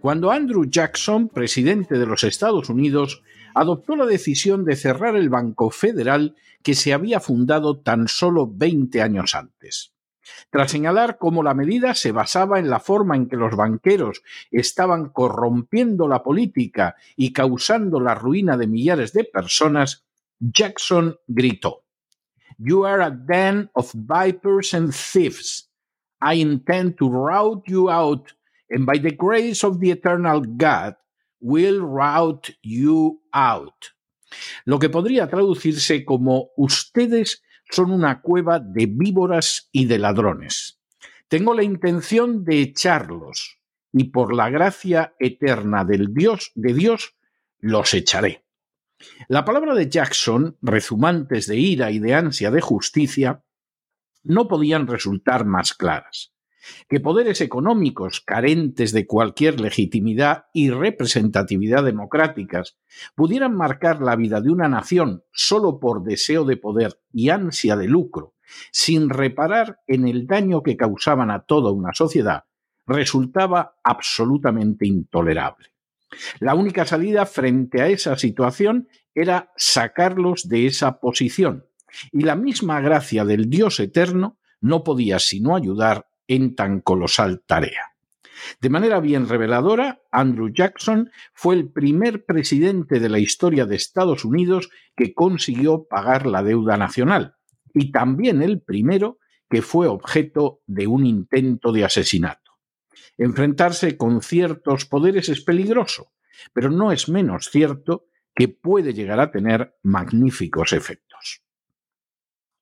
cuando Andrew Jackson, presidente de los Estados Unidos, adoptó la decisión de cerrar el Banco Federal que se había fundado tan solo 20 años antes. Tras señalar cómo la medida se basaba en la forma en que los banqueros estaban corrompiendo la política y causando la ruina de millares de personas, Jackson gritó You are a den of vipers and thieves. I intend to rout you out and by the grace of the eternal God will rout you out. Lo que podría traducirse como ustedes son una cueva de víboras y de ladrones. Tengo la intención de echarlos y por la gracia eterna del Dios de Dios los echaré. La palabra de Jackson, rezumantes de ira y de ansia de justicia, no podían resultar más claras que poderes económicos carentes de cualquier legitimidad y representatividad democráticas pudieran marcar la vida de una nación solo por deseo de poder y ansia de lucro, sin reparar en el daño que causaban a toda una sociedad, resultaba absolutamente intolerable. La única salida frente a esa situación era sacarlos de esa posición, y la misma gracia del Dios eterno no podía sino ayudar en tan colosal tarea. De manera bien reveladora, Andrew Jackson fue el primer presidente de la historia de Estados Unidos que consiguió pagar la deuda nacional y también el primero que fue objeto de un intento de asesinato. Enfrentarse con ciertos poderes es peligroso, pero no es menos cierto que puede llegar a tener magníficos efectos.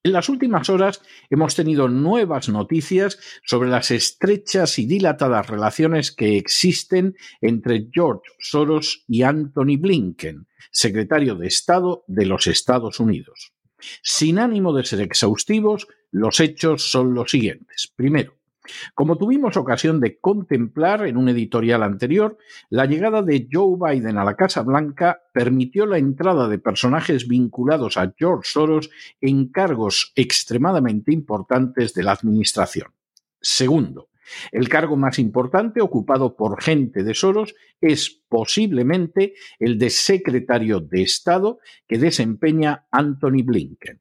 En las últimas horas hemos tenido nuevas noticias sobre las estrechas y dilatadas relaciones que existen entre George Soros y Anthony Blinken, secretario de Estado de los Estados Unidos. Sin ánimo de ser exhaustivos, los hechos son los siguientes. Primero, como tuvimos ocasión de contemplar en un editorial anterior, la llegada de Joe Biden a la Casa Blanca permitió la entrada de personajes vinculados a George Soros en cargos extremadamente importantes de la Administración. Segundo, el cargo más importante ocupado por gente de Soros es posiblemente el de secretario de Estado que desempeña Anthony Blinken.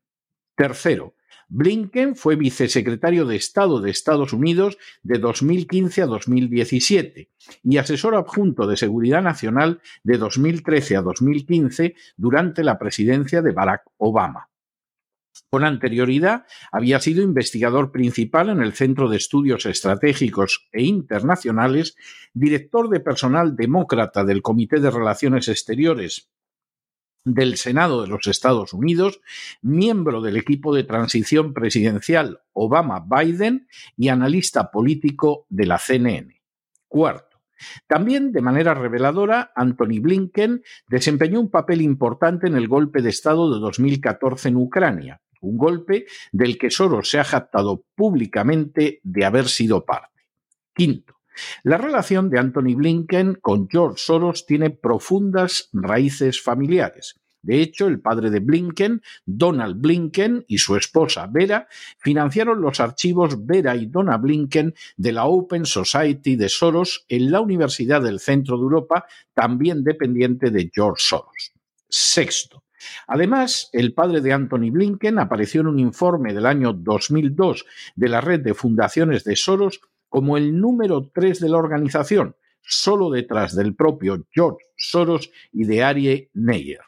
Tercero, Blinken fue vicesecretario de Estado de Estados Unidos de 2015 a 2017 y asesor adjunto de Seguridad Nacional de 2013 a 2015 durante la presidencia de Barack Obama. Con anterioridad había sido investigador principal en el Centro de Estudios Estratégicos e Internacionales, director de personal demócrata del Comité de Relaciones Exteriores del Senado de los Estados Unidos, miembro del equipo de transición presidencial Obama-Biden y analista político de la CNN. Cuarto, también de manera reveladora, Anthony Blinken desempeñó un papel importante en el golpe de Estado de 2014 en Ucrania, un golpe del que Soros se ha jactado públicamente de haber sido parte. Quinto, la relación de Anthony Blinken con George Soros tiene profundas raíces familiares, De hecho, el padre de Blinken, Donald Blinken, y su esposa Vera financiaron los archivos Vera y Donna Blinken de la Open Society de Soros en la Universidad del Centro de Europa, también dependiente de George Soros. Sexto. Además, el padre de Anthony Blinken apareció en un informe del año 2002 de la red de fundaciones de Soros como el número tres de la organización, solo detrás del propio George Soros y de Arie Neyer.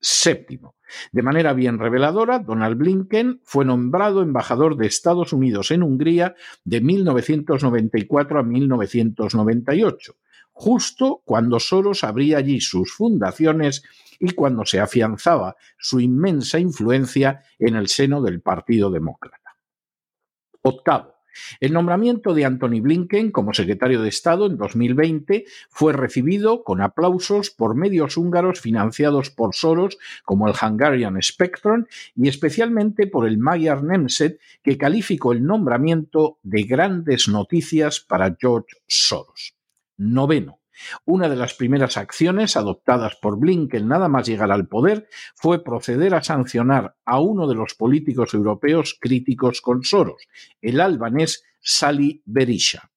Séptimo. De manera bien reveladora, Donald Blinken fue nombrado embajador de Estados Unidos en Hungría de 1994 a 1998, justo cuando Soros abría allí sus fundaciones y cuando se afianzaba su inmensa influencia en el seno del Partido Demócrata. Octavo. El nombramiento de Anthony Blinken como secretario de Estado en 2020 fue recibido con aplausos por medios húngaros financiados por Soros, como el Hungarian Spectrum, y especialmente por el Magyar Nemzet, que calificó el nombramiento de grandes noticias para George Soros. Noveno. Una de las primeras acciones adoptadas por Blinken nada más llegar al poder fue proceder a sancionar a uno de los políticos europeos críticos con Soros, el albanés Sali Berisha.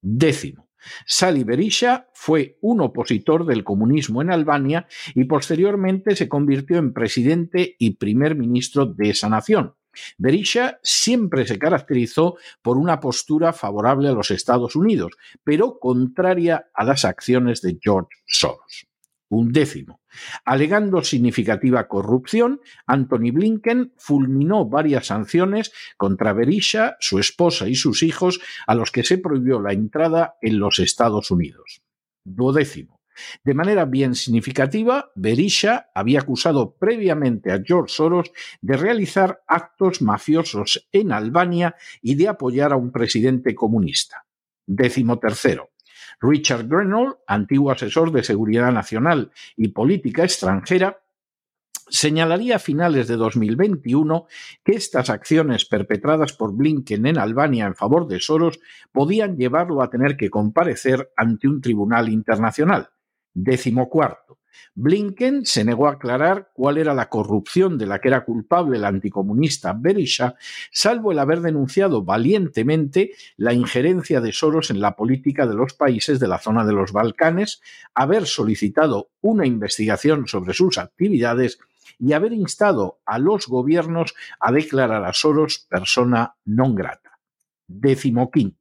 Décimo. Sali Berisha fue un opositor del comunismo en Albania y posteriormente se convirtió en presidente y primer ministro de esa nación. Berisha siempre se caracterizó por una postura favorable a los Estados Unidos, pero contraria a las acciones de George Soros. Un décimo. Alegando significativa corrupción, Anthony Blinken fulminó varias sanciones contra Berisha, su esposa y sus hijos, a los que se prohibió la entrada en los Estados Unidos. Duodécimo. De manera bien significativa, Berisha había acusado previamente a George Soros de realizar actos mafiosos en Albania y de apoyar a un presidente comunista. Décimo tercero. Richard Grenell, antiguo asesor de seguridad nacional y política extranjera, señalaría a finales de 2021 que estas acciones perpetradas por Blinken en Albania en favor de Soros podían llevarlo a tener que comparecer ante un tribunal internacional. Décimo cuarto. Blinken se negó a aclarar cuál era la corrupción de la que era culpable el anticomunista Berisha, salvo el haber denunciado valientemente la injerencia de Soros en la política de los países de la zona de los Balcanes, haber solicitado una investigación sobre sus actividades y haber instado a los gobiernos a declarar a Soros persona non grata. Décimo quinto.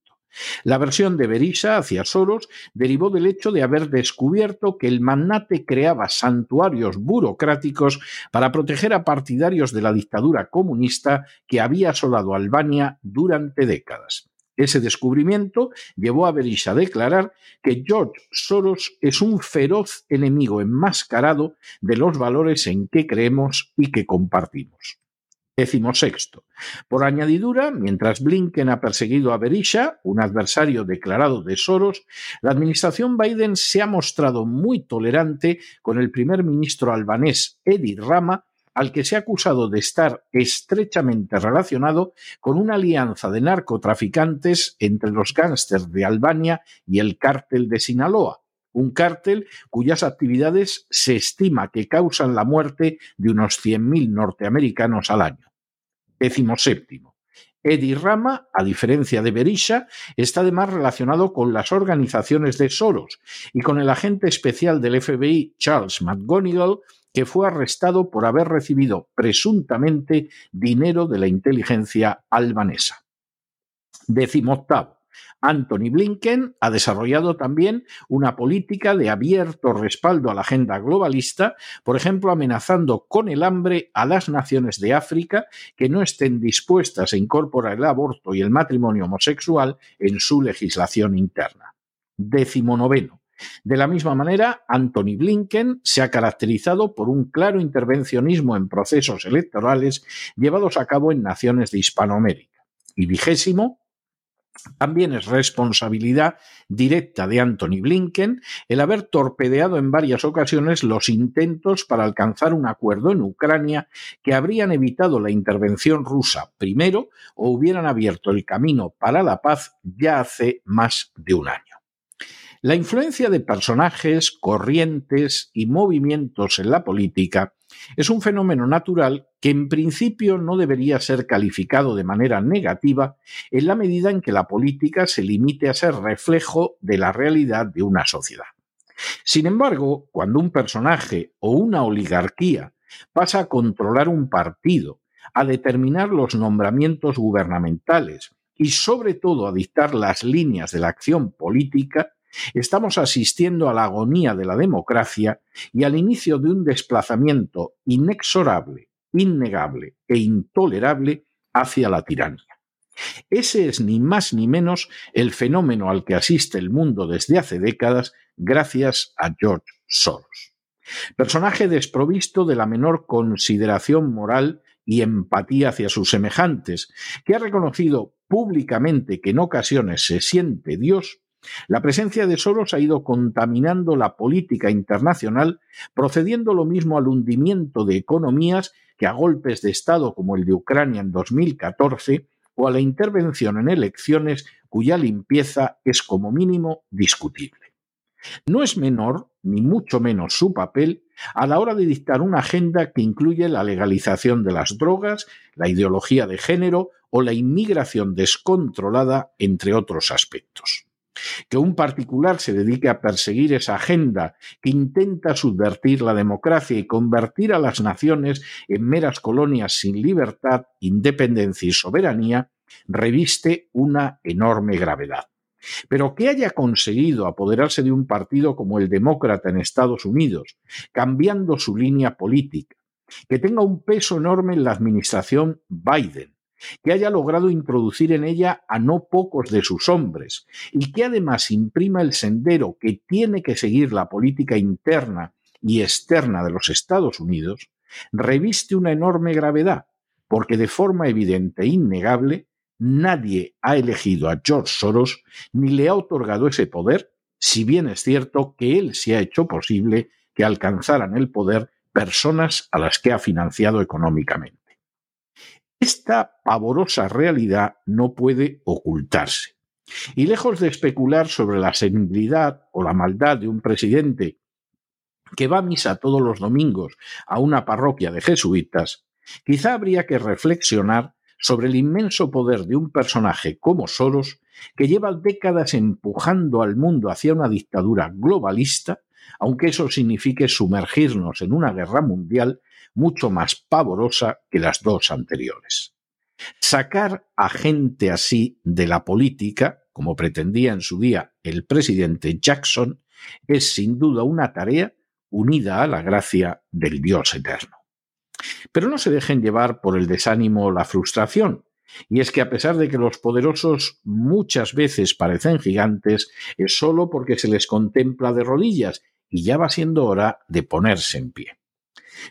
La versión de Berisha hacia Soros derivó del hecho de haber descubierto que el magnate creaba santuarios burocráticos para proteger a partidarios de la dictadura comunista que había asolado Albania durante décadas. Ese descubrimiento llevó a Berisha a declarar que George Soros es un feroz enemigo enmascarado de los valores en que creemos y que compartimos. Décimo sexto. Por añadidura, mientras Blinken ha perseguido a Berisha, un adversario declarado de Soros, la administración Biden se ha mostrado muy tolerante con el primer ministro albanés Edi Rama, al que se ha acusado de estar estrechamente relacionado con una alianza de narcotraficantes entre los gángsters de Albania y el cártel de Sinaloa, un cártel cuyas actividades se estima que causan la muerte de unos 100.000 norteamericanos al año. Décimo séptimo. Eddie Rama, a diferencia de Berisha, está además relacionado con las organizaciones de Soros y con el agente especial del FBI Charles McGonigal, que fue arrestado por haber recibido presuntamente dinero de la inteligencia albanesa. Décimo octavo. Anthony Blinken ha desarrollado también una política de abierto respaldo a la agenda globalista, por ejemplo, amenazando con el hambre a las naciones de África que no estén dispuestas a incorporar el aborto y el matrimonio homosexual en su legislación interna. Décimo noveno. De la misma manera, Anthony Blinken se ha caracterizado por un claro intervencionismo en procesos electorales llevados a cabo en naciones de Hispanoamérica. Y vigésimo, también es responsabilidad directa de Anthony Blinken el haber torpedeado en varias ocasiones los intentos para alcanzar un acuerdo en Ucrania que habrían evitado la intervención rusa primero o hubieran abierto el camino para la paz ya hace más de un año. La influencia de personajes, corrientes y movimientos en la política Es un fenómeno natural que en principio no debería ser calificado de manera negativa en la medida en que la política se limite a ser reflejo de la realidad de una sociedad. Sin embargo, cuando un personaje o una oligarquía pasa a controlar un partido, a determinar los nombramientos gubernamentales y sobre todo a dictar las líneas de la acción política, Estamos asistiendo a la agonía de la democracia y al inicio de un desplazamiento inexorable, innegable e intolerable hacia la tiranía. Ese es ni más ni menos el fenómeno al que asiste el mundo desde hace décadas gracias a George Soros. Personaje desprovisto de la menor consideración moral y empatía hacia sus semejantes, que ha reconocido públicamente que en ocasiones se siente Dios la presencia de Soros ha ido contaminando la política internacional, procediendo lo mismo al hundimiento de economías que a golpes de Estado como el de Ucrania en 2014 o a la intervención en elecciones cuya limpieza es como mínimo discutible. No es menor, ni mucho menos su papel, a la hora de dictar una agenda que incluye la legalización de las drogas, la ideología de género o la inmigración descontrolada, entre otros aspectos. Que un particular se dedique a perseguir esa agenda que intenta subvertir la democracia y convertir a las naciones en meras colonias sin libertad, independencia y soberanía, reviste una enorme gravedad. Pero que haya conseguido apoderarse de un partido como el demócrata en Estados Unidos, cambiando su línea política, que tenga un peso enorme en la administración Biden, que haya logrado introducir en ella a no pocos de sus hombres y que además imprima el sendero que tiene que seguir la política interna y externa de los Estados Unidos, reviste una enorme gravedad, porque de forma evidente e innegable nadie ha elegido a George Soros ni le ha otorgado ese poder, si bien es cierto que él se ha hecho posible que alcanzaran el poder personas a las que ha financiado económicamente. Esta pavorosa realidad no puede ocultarse. Y lejos de especular sobre la senilidad o la maldad de un presidente que va a misa todos los domingos a una parroquia de jesuitas, quizá habría que reflexionar sobre el inmenso poder de un personaje como Soros, que lleva décadas empujando al mundo hacia una dictadura globalista, aunque eso signifique sumergirnos en una guerra mundial mucho más pavorosa que las dos anteriores. Sacar a gente así de la política, como pretendía en su día el presidente Jackson, es sin duda una tarea unida a la gracia del Dios eterno. Pero no se dejen llevar por el desánimo o la frustración, y es que a pesar de que los poderosos muchas veces parecen gigantes, es solo porque se les contempla de rodillas y ya va siendo hora de ponerse en pie.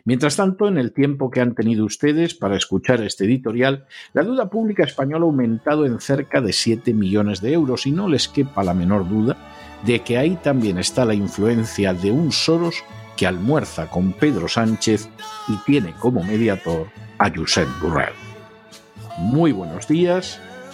Mientras tanto, en el tiempo que han tenido ustedes para escuchar este editorial, la deuda pública española ha aumentado en cerca de 7 millones de euros y no les quepa la menor duda de que ahí también está la influencia de un Soros que almuerza con Pedro Sánchez y tiene como mediador a Josep Burrell. Muy buenos días,